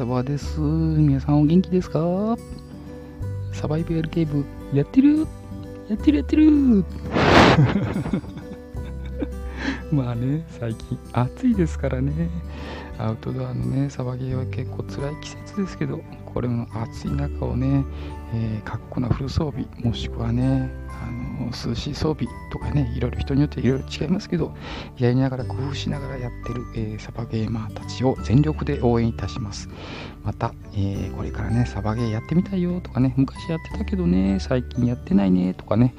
サバです。皆さんお元気ですか？サバイバルゲームやってる？やってる？やってる？まあね、最近暑いですからね。アウトドアのね、サバゲーは結構辛い季節ですけど、これも暑い中をね、えー、かっこなフル装備、もしくはね、あの涼しい装備とかね、いろいろ人によっていろいろ違いますけど、やりながら工夫しながらやってる、えー、サバゲーマーたちを全力で応援いたします。また、えー、これからね、サバゲーやってみたいよとかね、昔やってたけどね、最近やってないねとかね、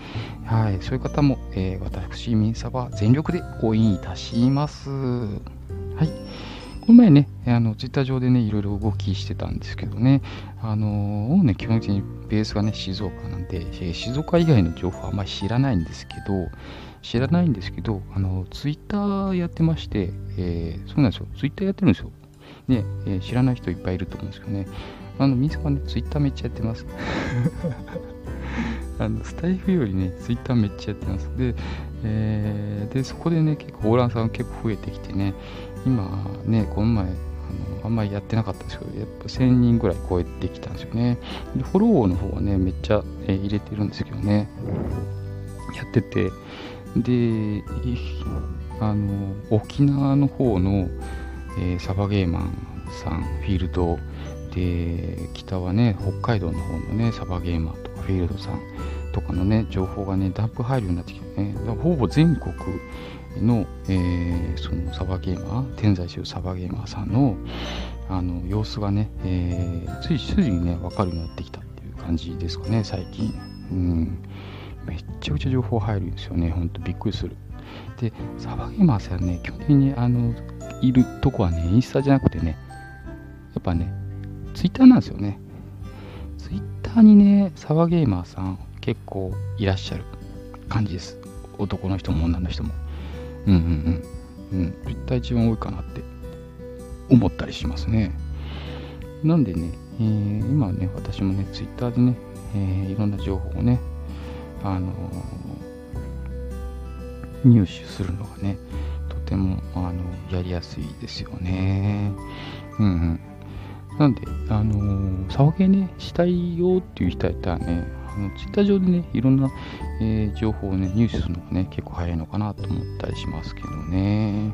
はい、そういう方も、え私、ミンサバ全力で応援いたします。この前ね、あのツイッター上でね、いろいろ動きしてたんですけどね、あのー、ね、基本的にベースがね、静岡なんで、静岡以外の情報はあんまり知らないんですけど、知らないんですけど、あのツイッターやってまして、えー、そうなんですよ、ツイッターやってるんですよ。ね、えー、知らない人いっぱいいると思うんですけどね、あの、みんね、ツイッターめっちゃやってます。あのスタイフよりね、ツイッターめっちゃやってます。で、えー、でそこでね、結構、オーランさん結構増えてきてね、今ね、この前、あのあんまりやってなかったんですけど、やっぱ1000人ぐらい超えてきたんですよね。で、フォローの方はね、めっちゃ、え、入れてるんですけどね、やってて、で、あの、沖縄の方の、えー、サバゲーマンさん、フィールド、で、北はね、北海道の方のね、サバゲーマンとかフィールドさんとかのね、情報がね、ダンプ入るようになってきてね、ほぼ全国、の、えー、そのサバゲーマー天在州サバゲーマーさんのあの様子がね、えー、ついすぐにね分かるようになってきたっていう感じですかね最近。うん。めっちゃくちゃ情報入るんですよねほんとびっくりする。でサバゲーマーさんね基本的にあのいるとこはねインスタじゃなくてねやっぱねツイッターなんですよね。ツイッターにねサバゲーマーさん結構いらっしゃる感じです。男の人も女の人も。うんうんうん。うん。絶対一番多いかなって思ったりしますね。なん。でね、えー、今ね、私もね、ツイッターでね、えー、いろん。な情報をね、あのー、入手するのがね、とても、あのやりやすいですよね。うん。うん。なん。で、あのー、騒げね、したいよっていう人やったらね、あのツイッター上でね、いろんな、えー、情報をね、入手するのがね、結構早いのかなと思ったりしますけどね。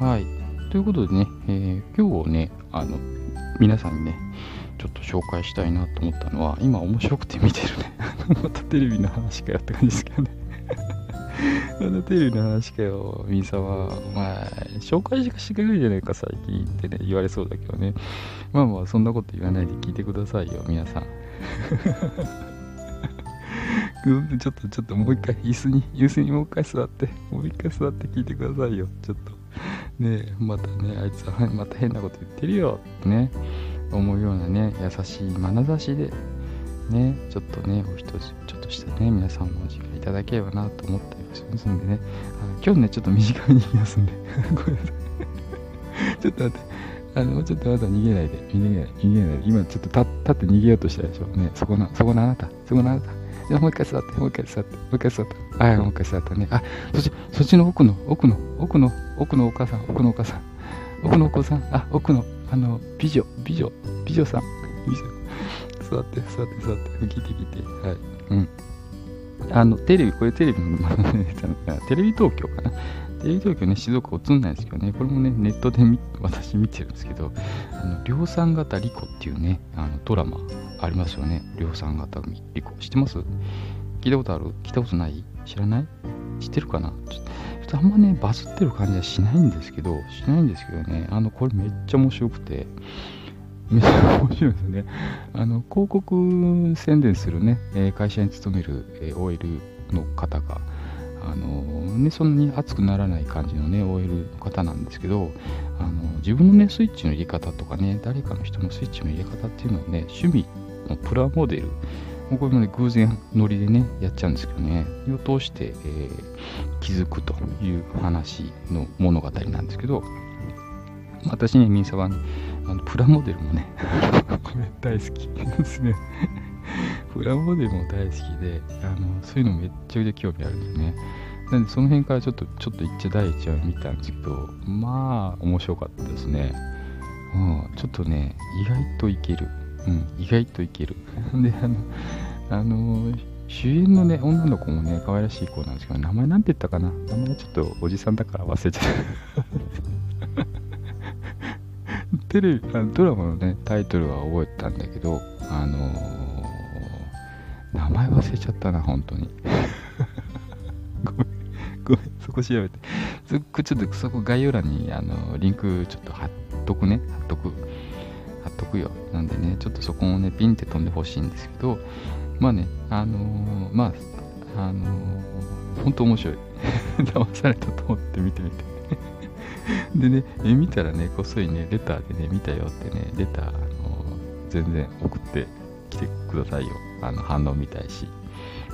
はい。ということでね、えー、今日ね、あの、皆さんにね、ちょっと紹介したいなと思ったのは、今面白くて見てるね。またテレビの話かよって感じですけどね。あのテレビの話かよ、みんさは、お前、紹介しかしてくれるじゃないか、最近ってね、言われそうだけどね。まあまあ、そんなこと言わないで聞いてくださいよ、皆さん。ちょっと、ちょっともう一回、椅子に、椅子にもう一回座って、もう一回座って聞いてくださいよ、ちょっと。ね、またね、あいつはまた変なこと言ってるよってね、思うようなね、優しい眼差しで、ね、ちょっとね、お一つ、ちょっとしたね、皆さんもお時間いただければなと思ったりしますんでね、あ今日ね、ちょっと短めに行きますんで、ごめんなさい。ちょっと待って。あの、ちょっとまだ逃げないで、逃げない、逃げない。今ちょっと立って逃げようとしたでしょう。ね、そこの、そこのあなた、そこのあなた。じゃもう一回座って、もう一回座って、もう一回座って。はい、もう一回座ったね。あ、そっち、そっちの奥の、奥の、奥の、奥のお母さん、奥のお母さん。奥のお子さん、あ、奥の、あの、美女、美女、美女さん。美女。座って、座って、座って。聞いて聞いて。はい。うん。あの、テレビ、これテレビの、テレビ東京かな。テレビ東京ね、静岡映んないんですけどね、これもね、ネットで私見てるんですけど、あの量産型リコっていうね、あのドラマありますよね。量産型リコ。知ってます？聞いたことある？聞いたことない？知らない？知ってるかな？ちょっとあんまね、バズってる感じはしないんですけど、しないんですけどね、あの、これめっちゃ面白くて、めっちゃ面白いですね。あの、広告宣伝するね、会社に勤める OL の方が、あのね、そんなに熱くならない感じのね、OL の方なんですけど、あの自分のね、スイッチの入れ方とかね、誰かの人のスイッチの入れ方っていうのをね、趣味のプラモデル、これもね、偶然ノリでね、やっちゃうんですけどね、を通して、えー、気づくという話の物語なんですけど、私ね、ミンサは、ね、あのプラモデルもね、これ大好きですね。プラモデルも大好きで、あのそういうのめっちゃくちゃ興味あるんですね。なんでその辺からちょっと、ちょっと一っちゃ第一話見たんですけど、まあ、面白かったですね。うん、ちょっとね、意外といける。うん、意外といける。で、あの、あの主演のね、女の子もね、可愛らしい子なんですけど、名前なんて言ったかな？名前ちょっとおじさんだから忘れちゃった。テレビ、あドラマのね、タイトルは覚えてたんだけど、あの、名前忘れちゃったな、本当に。ごめん、ごめん、そこ調べて。そこちょっとそこ概要欄にあのリンクちょっと貼っとくね、貼っとく。貼っとくよ。なんでね、ちょっとそこをね、ピンって飛んでほしいんですけど、まあね、あのー、まあ、あのー、本当面白い。騙されたと思って見てみて。でね、え見たらね、こっそりね、レターでね、見たよってね、レター、あのー、全然送ってきてくださいよ。あの、反応見たいし。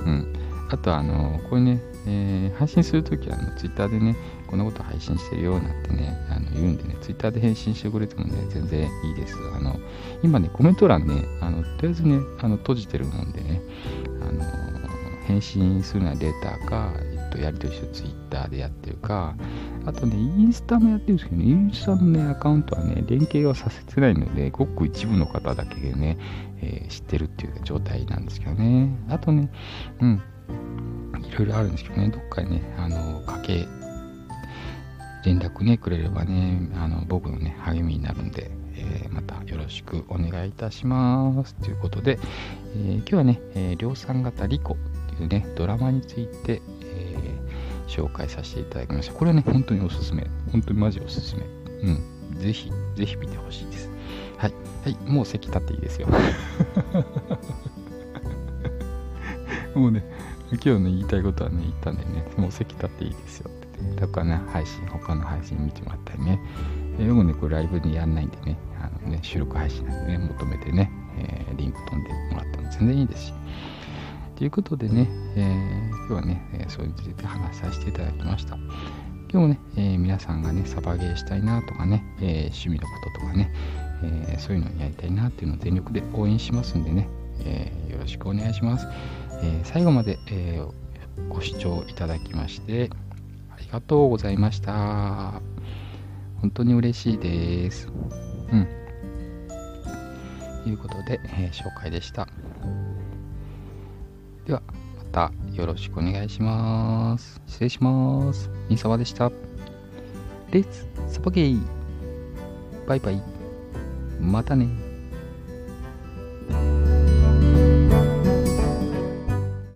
うん。あと、あのこれね、えー、配信するときは、あの、ツイッターでね、こんなこと配信してるよなんてね、あの言うんでね、ツイッターで返信してくれてもね、全然いいです。あの、今ね、コメント欄ね、あの、とりあえずね、あの、閉じてるもんでね、あの、返信するのはレターか、と、やりとりしてツイッターでやってるか、あとね、インスタもやってるんですけどね、インスタのね、アカウントはね、連携はさせてないので、ごく一部の方だけでね、えー、知ってるっていう状態なんですけどね。あとね、うん、いろいろあるんですけどね、どっかにね、あの、かけ連絡ね、くれればね、あの僕のね、励みになるんで、えー、またよろしくお願いいたします。ということで、えー、今日はね、えー、量産型リコっていうね、ドラマについて、紹介させていただきました。これはね、本当におすすめ。本当にマジおすすめ。うん。ぜひ、ぜひ見てほしいです。はい。はい。もう席立っていいですよ。もうね、今日ね、言いたいことはね、言ったんでね、もう席立っていいですよ。とかね、配信、他の配信見てもらったりね。えー、僕ね、これライブにやんないんでね、あのね、収録配信なんでね、求めてね、えー、リンク飛んでもらっても全然いいですし。ということでね、えー、今日はね、え、それについて話させていただきました。今日もね、えー、皆さんがね、サバゲーしたいなとかね、えー、趣味のこととかね、え、そういうのをやりたいなっていうのを全力で応援しますんでね、え、よろしくお願いします。え、最後まで、え、ご視聴いただきまして、ありがとうございました。本当に嬉しいです。うん。ということで、え、紹介でした。では、またよろしくお願いします。失礼します。みさわでした。レッツサバゲイバイバイ。またね。